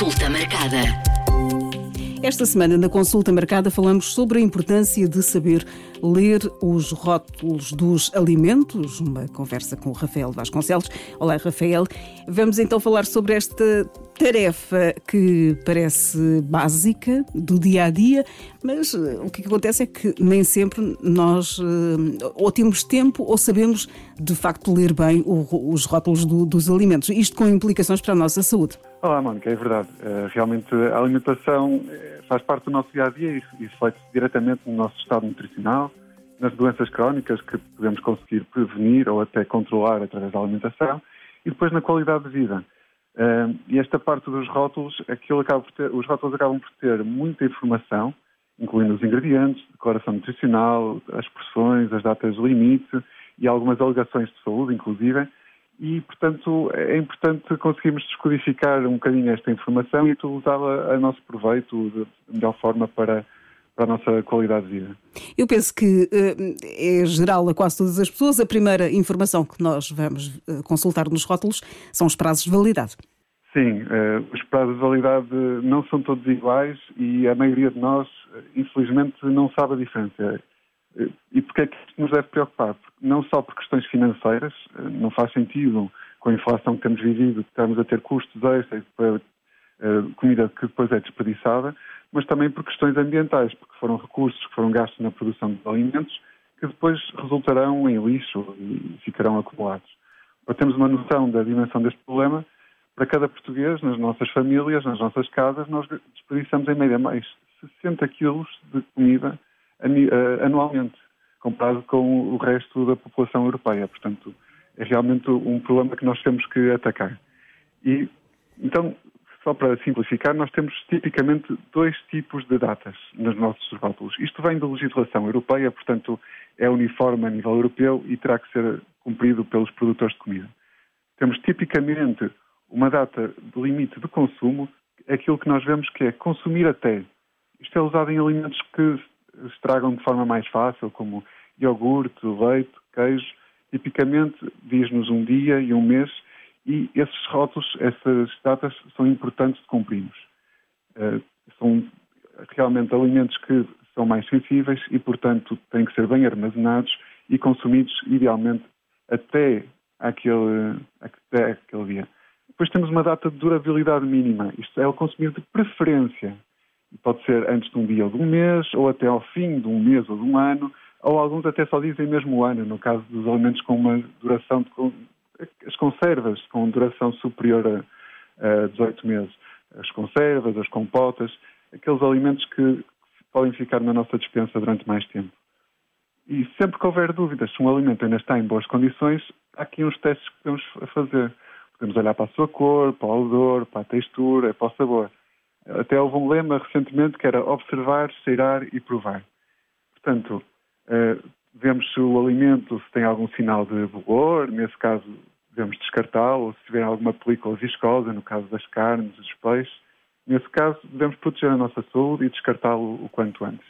Consulta marcada. Esta semana, na consulta marcada, falamos sobre a importância de saber ler os rótulos dos alimentos. Uma conversa com o Rafael Vasconcelos. Olá, Rafael. Vamos então falar sobre esta tarefa que parece básica do dia a dia, mas eh, o que acontece é que nem sempre nós eh, ou temos tempo ou sabemos de facto ler bem os rótulos do, dos alimentos. Isto com implicações para a nossa saúde. Olá, Mónica, é verdade. Eh, realmente a alimentação faz parte do nosso dia a dia e reflete diretamente no nosso estado nutricional, nas doenças crónicas que podemos conseguir prevenir ou até controlar através da alimentação e depois na qualidade de vida. Uh, e esta parte dos rótulos, aquilo acaba por ter, os rótulos acabam por ter muita informação, incluindo os ingredientes, declaração nutricional, as porções, as datas limite e algumas alegações de saúde, inclusive. E, portanto, é importante conseguirmos descodificar um bocadinho esta informação e utilizá-la a nosso proveito da melhor forma para para a nossa qualidade de vida. Eu penso que eh, é geral a quase todas as pessoas. A primeira informação que nós vamos eh, consultar nos rótulos são os prazos de validade. Sim, uh, os prazos de validade não são todos iguais e a maioria de nós, infelizmente, não sabe a diferença. E porquê é que isto nos deve preocupar? Não só por questões financeiras, não faz sentido com a inflação que temos vivido, estarmos a ter custos extras para comida que depois é desperdiçada, mas também por questões ambientais, porque foram recursos que foram gastos na produção de alimentos que depois resultarão em lixo e ficarão acumulados. Para termos uma noção da dimensão deste problema, para cada português, nas nossas famílias, nas nossas casas, nós desperdiçamos em média mais 60 quilos de comida eh, anualmente, comparado com o resto da população europeia. Portanto, é realmente um problema que nós temos que atacar. E, então, só para simplificar, nós temos tipicamente dois tipos de datas nos nossos rótulos. Isto vem da legislação europeia, portanto é uniforme a nível europeu e terá que ser cumprido pelos produtores de comida. Temos tipicamente uma data de limite de consumo, aquilo que nós vemos que é consumir até. Isto é usado em alimentos que estragam de forma mais fácil, como iogurte, leite, queijo. Tipicamente diz-nos um dia e um mês e esses rótulos, essas datas são importantes de cumprirmos. Uh, são realmente alimentos que são mais sensíveis e, portanto, têm que ser bem armazenados e consumidos, idealmente, até aquele, até aquele dia. Depois temos uma data de durabilidade mínima. Isto é o consumir de preferência. Pode ser antes de um dia ou de um mês, ou até ao fim de um mês ou de um ano, ou alguns até só dizem mesmo o ano, no caso dos alimentos com uma duração de as conservas com duração superior a, a 18 meses. As conservas, as compotas, aqueles alimentos que podem ficar na nossa dispensa durante mais tempo. E sempre que houver dúvidas se um alimento ainda está em boas condições, há aqui uns testes que podemos fazer. Podemos olhar para a sua cor, para o odor, para a textura, para o sabor. Até houve um lema recentemente que era observar, cheirar e provar. Portanto, eh, vemos se o alimento se tem algum sinal de bolor, nesse caso devemos descartá-lo, se tiver alguma película viscosa, no caso das carnes, dos peixes, nesse caso devemos proteger a nossa saúde e descartá-lo o quanto antes.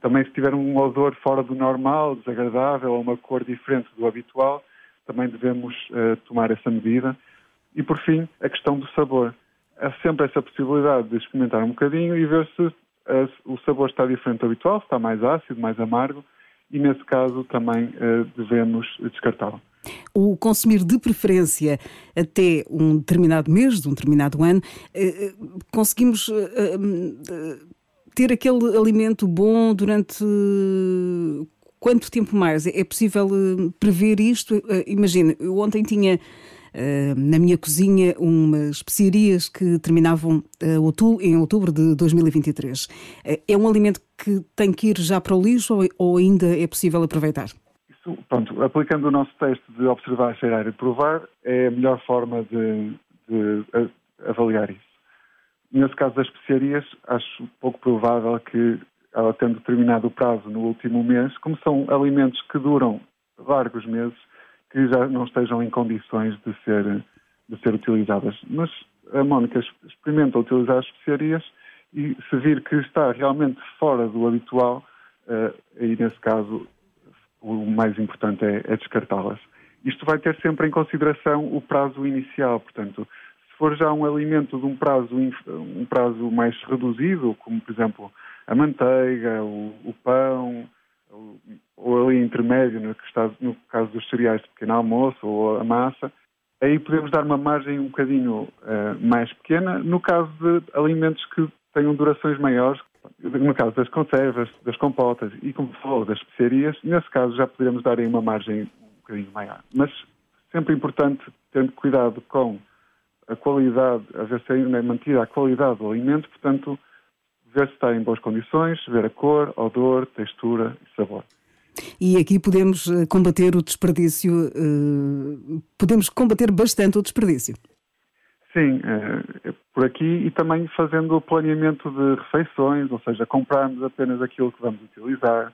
Também se tiver um odor fora do normal, desagradável ou uma cor diferente do habitual, também devemos uh, tomar essa medida. E por fim, a questão do sabor. Há sempre essa possibilidade de experimentar um bocadinho e ver se uh, o sabor está diferente do habitual, se está mais ácido, mais amargo, e nesse caso também uh, devemos descartá-lo. O consumir de preferência até um determinado mês, de um determinado ano, uh, conseguimos ter aquele alimento bom durante quanto tempo mais? É possível prever isto? Imagina, eu ontem tinha na minha cozinha umas especiarias que terminavam uh, em outubro de 2023. Uh, eh, é um alimento que tem que ir já para o lixo ou, ou ainda é possível aproveitar? Isso, pronto, aplicando o nosso teste de observar, cheirar e provar, é a melhor forma de, de avaliar isso. Nesse caso das especiarias, acho pouco provável que ela tendo terminado o prazo no último mês, como são alimentos que duram largos meses, que já não estejam em condições de ser, de ser utilizadas. Mas a Mónica experimenta utilizar as especiarias e se vir que está realmente fora do habitual, uh, aí nesse caso o mais importante é, é descartá-las. Isto vai ter sempre em consideração o prazo inicial, portanto, se for já um alimento de um prazo, um prazo mais reduzido, como por exemplo a manteiga, o, o pão, intermédio, no, está, no caso dos cereais de pequeno almoço, ou a massa, aí podemos dar uma margem um bocadinho uh, mais pequena. No caso de alimentos que tenham durações maiores, no caso das conservas, das compotas e, como falou, das especiarias, nesse caso já poderíamos dar aí uma margem um bocadinho maior. Mas sempre importante ter cuidado com a qualidade, a ver se é mantida a qualidade do alimento, portanto, ver se está em boas condições, ver a cor, odor, textura e sabor. E aqui podemos eh, combater o desperdício, uh, podemos combater bastante o desperdício. Sim, é por aqui e também fazendo o planeamento de refeições, ou seja, comprarmos apenas aquilo que vamos utilizar,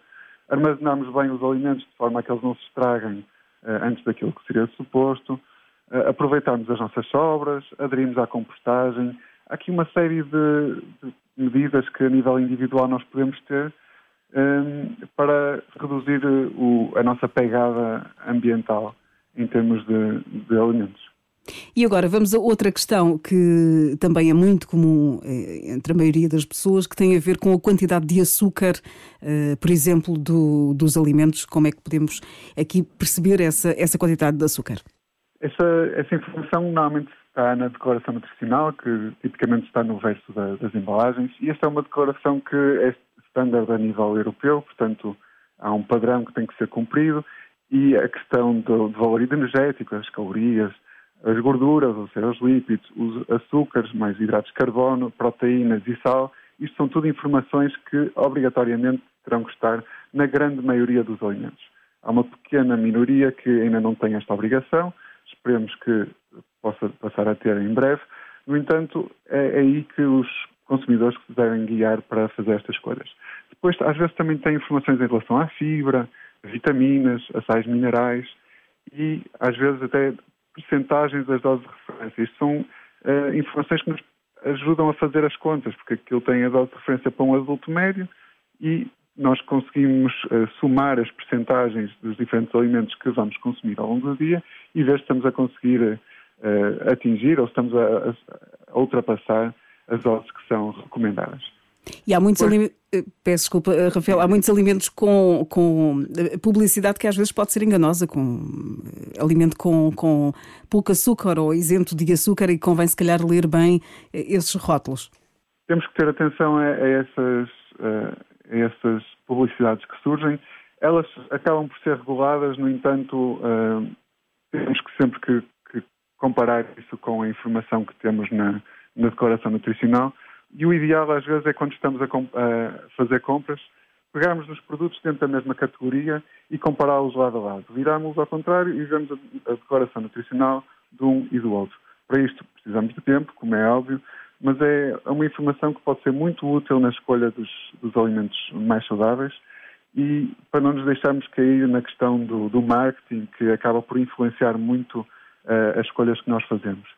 armazenarmos bem os alimentos de forma a que eles não se estraguem antes daquilo que seria suposto, aproveitarmos as nossas sobras, aderirmos à compostagem. Há aqui uma série de, medidas que a nível individual nós podemos ter para reduzir o, a nossa pegada ambiental em termos de, de alimentos. E agora vamos a outra questão que também é muito comum eh, entre a maioria das pessoas, que tem a ver com a quantidade de açúcar, eh, por exemplo, do, dos alimentos. Como é que podemos aqui perceber essa, essa quantidade de açúcar? Essa, essa informação normalmente está na declaração nutricional, que tipicamente está no verso da, das embalagens, e esta é uma declaração que é standard a nível europeu, portanto há um padrão que tem que ser cumprido, e a questão do, do valor energético, as calorias, as gorduras, ou seja, os lípidos, os açúcares, mais hidratos de carbono, proteínas e sal, isto são tudo informações que obrigatoriamente terão que estar na grande maioria dos alimentos. Há uma pequena minoria que ainda não tem esta obrigação, esperemos que possa passar a ter em breve. No entanto, é, é aí que os consumidores se devem guiar para fazer estas escolhas. Depois, às vezes, também tem informações em relação à fibra, vitaminas, sais minerais e, às vezes, até percentagens das doses de referência. Isto são uh, informações que nos ajudam a fazer as contas, porque aquilo tem a dose de referência para um adulto médio e nós conseguimos uh, somar as percentagens dos diferentes alimentos que vamos consumir ao longo do dia e ver se estamos a conseguir uh, atingir ou se estamos a, a, ultrapassar as doses que são recomendadas. E há muitos alimentos, eh, peço desculpa, Rafael, há muitos alimentos com, com publicidade que às vezes pode ser enganosa, com alimento com, com pouco açúcar ou isento de açúcar e convém se calhar ler bem esses rótulos. Temos que ter atenção a, a essas, a essas publicidades que surgem. Elas acabam por ser reguladas, no entanto, temos que sempre que, que comparar isso com a informação que temos na, na declaração nutricional. E o ideal, às vezes, é quando estamos a, a fazer compras, pegarmos nos produtos dentro da mesma categoria e compará-los lado a lado. Virarmos ao contrário e vemos a, a declaração nutricional de um e do outro. Para isto precisamos de tempo, como é óbvio, mas é uma informação que pode ser muito útil na escolha dos, dos alimentos mais saudáveis e para não nos deixarmos cair na questão do, do marketing, que acaba por influenciar muito uh, as escolhas que nós fazemos.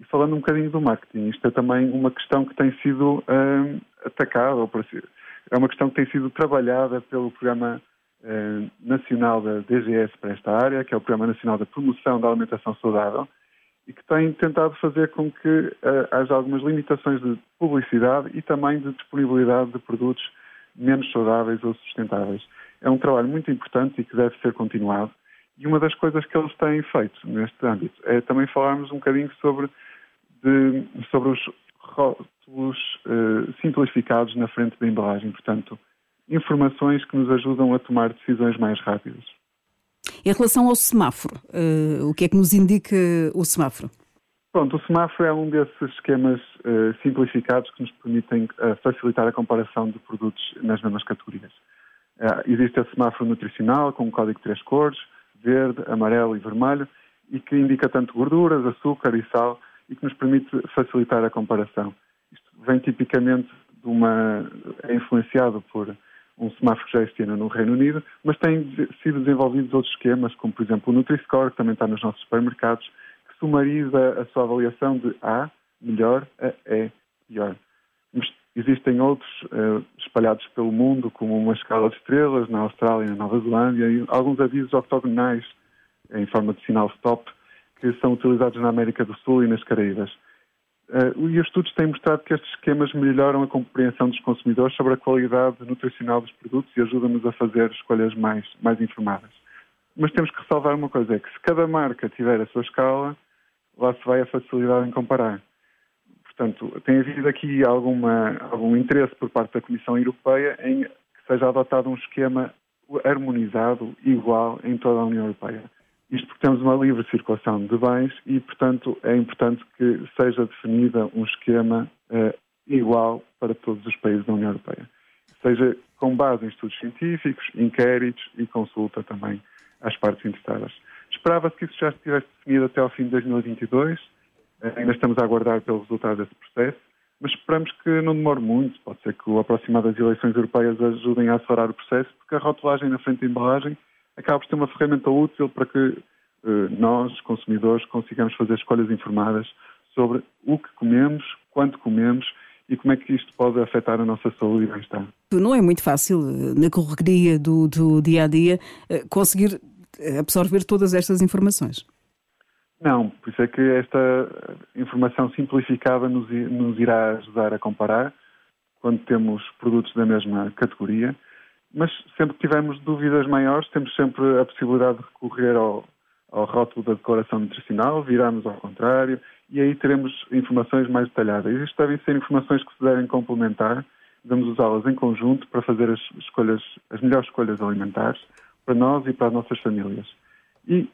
E falando um bocadinho do marketing, isto é também uma questão que tem sido uh, atacada, é uma questão que tem sido trabalhada pelo Programa uh, Nacional da DGS para esta área, que é o Programa Nacional da Promoção da Alimentação Saudável, e que tem tentado fazer com que uh, haja algumas limitações de publicidade e também de disponibilidade de produtos menos saudáveis ou sustentáveis. É um trabalho muito importante e que deve ser continuado. E uma das coisas que eles têm feito neste âmbito é também falarmos um bocadinho sobre, de, sobre os rótulos uh, simplificados na frente da embalagem. Portanto, informações que nos ajudam a tomar decisões mais rápidas. Em relação ao semáforo, uh, o que é que nos indica o semáforo? Pronto, o semáforo é um desses esquemas uh, simplificados que nos permitem uh, facilitar a comparação de produtos nas mesmas categorias. existe o semáforo nutricional com um código de três cores, verde, amarelo e vermelho, e que indica tanto gorduras, açúcar e sal, e que nos permite facilitar a comparação. Isto vem tipicamente de uma. é influenciado por um semáforo que já existia no Reino Unido, mas têm sido desenvolvidos outros esquemas, como por exemplo o Nutri-Score, que também está nos nossos supermercados, que sumariza a sua avaliação de A, melhor, a E, pior. Mas existem outros uh, espalhados pelo mundo, como uma escala de estrelas na Austrália e na Nova Zelândia, e alguns avisos octogonais em forma de sinal stop, que são utilizados na América do Sul e nas Caraíbas. Uh, e os estudos têm mostrado que estes esquemas melhoram a compreensão dos consumidores sobre a qualidade nutricional dos produtos e ajudam-nos a fazer escolhas mais, mais informadas. Mas temos que ressalvar uma coisa, é que se cada marca tiver a sua escala, lá se vai a facilidade em comparar. Portanto, tem havido aqui alguma, algum interesse por parte da Comissão Europeia em que seja adotado um esquema harmonizado, igual em toda a União Europeia. Isto porque temos uma livre circulação de bens e, portanto, é importante que seja definida um esquema uh, igual para todos os países da União Europeia. Seja com base em estudos científicos, inquéritos e consulta também às partes interessadas. Esperava-se que isso já estivesse definido até ao fim de 2022. Uh, ainda estamos a aguardar pelo resultado desse processo, mas esperamos que não demore muito. Pode ser que o aproximar das eleições europeias ajudem a acelerar o processo, porque a rotulagem na frente da embalagem acaba por ser uma ferramenta útil para que eh, nós, consumidores, consigamos fazer escolhas informadas sobre o que comemos, quanto comemos e como é que isto pode afetar a nossa saúde e bem-estar. Não é muito fácil, eh, na correria do, do dia a dia, eh, conseguir absorver todas estas informações. Não, por isso é que esta informação simplificada nos, nos irá ajudar a comparar quando temos produtos da mesma categoria mas sempre que tivermos dúvidas maiores, temos sempre a possibilidade de recorrer ao, ao rótulo da declaração nutricional, virarmos ao contrário e aí teremos informações mais detalhadas. Isto devem ser informações que se devem complementar, devemos usá-las em conjunto para fazer as escolhas, as melhores escolhas alimentares para nós e para as nossas famílias. E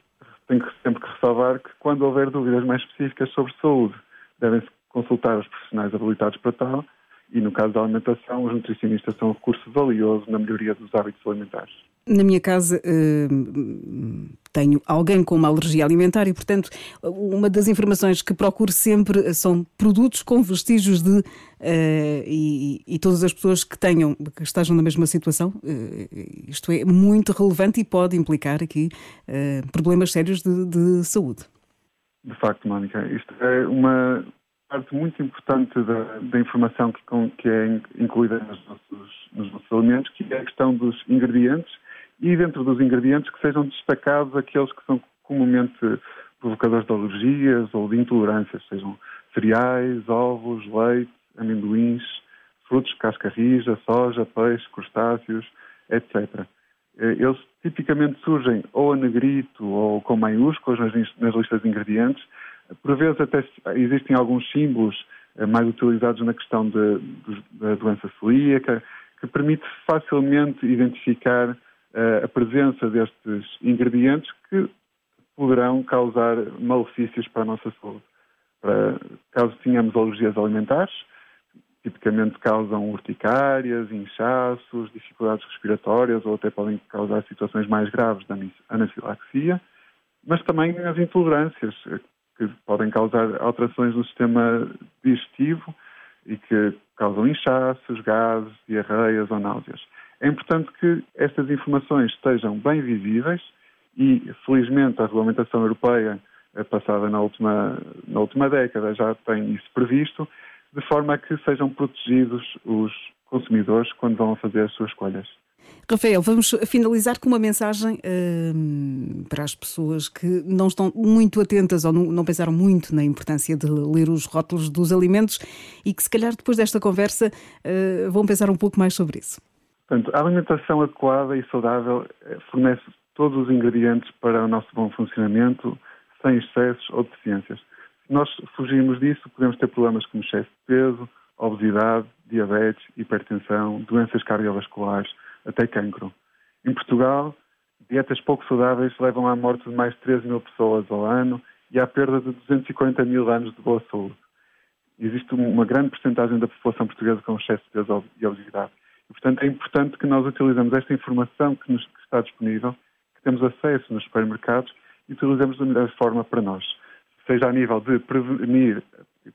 tenho sempre que ressalvar que quando houver dúvidas mais específicas sobre saúde, devem-se consultar os profissionais habilitados para tal e no caso da alimentação, os nutricionistas são um recurso valioso na melhoria dos hábitos alimentares. Na minha casa eh, tenho alguém com uma alergia alimentar e, portanto, uma das informações que procuro sempre são produtos com vestígios de. Uh, e, e, todas as pessoas que tenham, que estejam na mesma situação, uh, isto é muito relevante e pode implicar aqui uh, problemas sérios de, de saúde. De facto, Mónica, isto é uma, parte muito importante da, da informação que, com, que, é incluída nos nossos, nos nossos alimentos, que é a questão dos ingredientes e dentro dos ingredientes que sejam destacados aqueles que são comumente provocadores de alergias ou de intolerâncias, sejam cereais, ovos, leite, amendoins, frutos de casca rija, soja, peixe, crustáceos, etc. Eh, eles tipicamente surgem ou a negrito ou com maiúsculos nas, nas listas de ingredientes, por vezes até existem alguns símbolos eh, mais utilizados na questão de, de, da doença celíaca, que permite facilmente identificar uh, a presença destes ingredientes que poderão causar malefícios para a nossa saúde. Para, caso tenhamos alergias alimentares, tipicamente causam urticárias, inchaços, dificuldades respiratórias ou até podem causar situações mais graves de anafilaxia, mas também as intolerâncias, que podem causar alterações no sistema digestivo e que causam inchaços, gases, diarreias ou náuseas. É importante que estas informações estejam bem visíveis e, felizmente, a regulamentação europeia eh, passada na última, na última década já tem isso previsto, de forma a que sejam protegidos os consumidores quando vão fazer as suas escolhas. Rafael, vamos finalizar com uma mensagem uh, para as pessoas que não estão muito atentas ou não, não, pensaram muito na importância de ler os rótulos dos alimentos e que, se calhar, depois desta conversa, uh, vão pensar um pouco mais sobre isso. Portanto, a alimentação adequada e saudável eh, fornece todos os ingredientes para o nosso bom funcionamento, sem excessos ou deficiências. Se nós fugirmos disso, podemos ter problemas como excesso de peso, obesidade, diabetes, hipertensão, doenças cardiovasculares até cancro. Em Portugal, dietas pouco saudáveis levam à morte de mais de 13 mil pessoas ao ano e à perda de 240 mil anos de boa saúde. Existe uma grande porcentagem da população portuguesa com excesso de peso e obesidade. E, portanto, é importante que nós utilizemos esta informação que nos que está disponível, que temos acesso nos supermercados e utilizemos da melhor forma para nós. Seja a nível de prevenir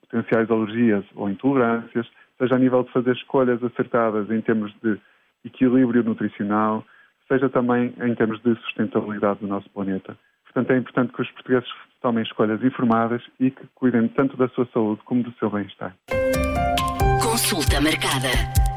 potenciais alergias ou intolerâncias, seja a nível de fazer escolhas acertadas em termos de equilíbrio nutricional, seja também em termos de sustentabilidade do nosso planeta. Portanto, é importante que os portugueses tomem escolhas informadas e que cuidem tanto da sua saúde como do seu bem-estar. Consulta marcada.